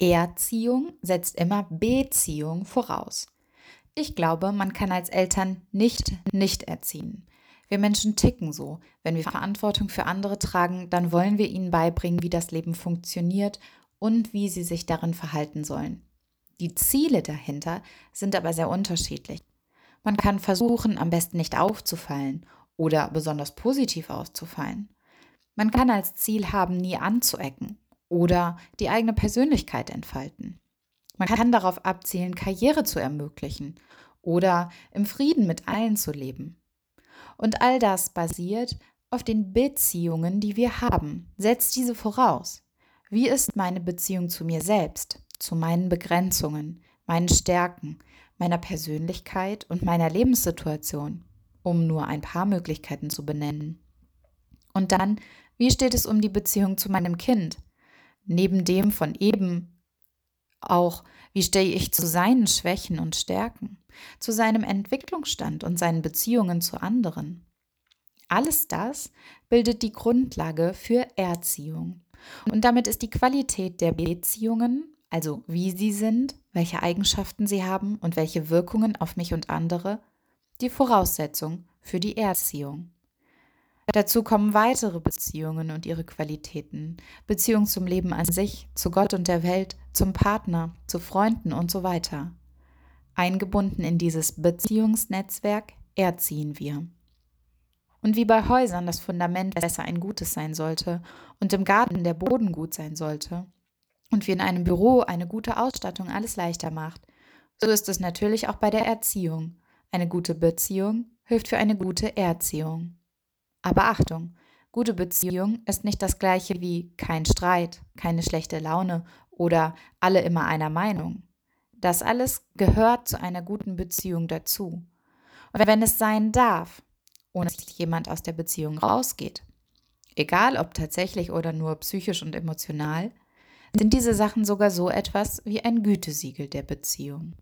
Erziehung setzt immer Beziehung voraus. Ich glaube, man kann als Eltern nicht nicht erziehen. Wir Menschen ticken so. Wenn wir Verantwortung für andere tragen, dann wollen wir ihnen beibringen, wie das Leben funktioniert und wie sie sich darin verhalten sollen. Die Ziele dahinter sind aber sehr unterschiedlich. Man kann versuchen, am besten nicht aufzufallen oder besonders positiv auszufallen. Man kann als Ziel haben, nie anzuecken oder die eigene Persönlichkeit entfalten. Man kann darauf abzielen, Karriere zu ermöglichen oder im Frieden mit allen zu leben. Und all das basiert auf den Beziehungen, die wir haben. Setzt diese voraus. Wie ist meine Beziehung zu mir selbst, zu meinen Begrenzungen, meinen Stärken, meiner Persönlichkeit und meiner Lebenssituation, um nur ein paar Möglichkeiten zu benennen? Und dann, wie steht es um die Beziehung zu meinem Kind? Neben dem von eben auch, wie stehe ich zu seinen Schwächen und Stärken, zu seinem Entwicklungsstand und seinen Beziehungen zu anderen. Alles das bildet die Grundlage für Erziehung. Und damit ist die Qualität der Beziehungen, also wie sie sind, welche Eigenschaften sie haben und welche Wirkungen auf mich und andere, die Voraussetzung für die Erziehung. Dazu kommen weitere Beziehungen und ihre Qualitäten, Beziehung zum Leben an sich, zu Gott und der Welt, zum Partner, zu Freunden und so weiter. Eingebunden in dieses Beziehungsnetzwerk erziehen wir. Und wie bei Häusern das Fundament besser ein gutes sein sollte und im Garten der Boden gut sein sollte und wie in einem Büro eine gute Ausstattung alles leichter macht, so ist es natürlich auch bei der Erziehung. Eine gute Beziehung hilft für eine gute Erziehung. Aber Achtung, gute Beziehung ist nicht das gleiche wie kein Streit, keine schlechte Laune oder alle immer einer Meinung. Das alles gehört zu einer guten Beziehung dazu. Und wenn es sein darf, ohne dass jemand aus der Beziehung rausgeht, egal ob tatsächlich oder nur psychisch und emotional, sind diese Sachen sogar so etwas wie ein Gütesiegel der Beziehung.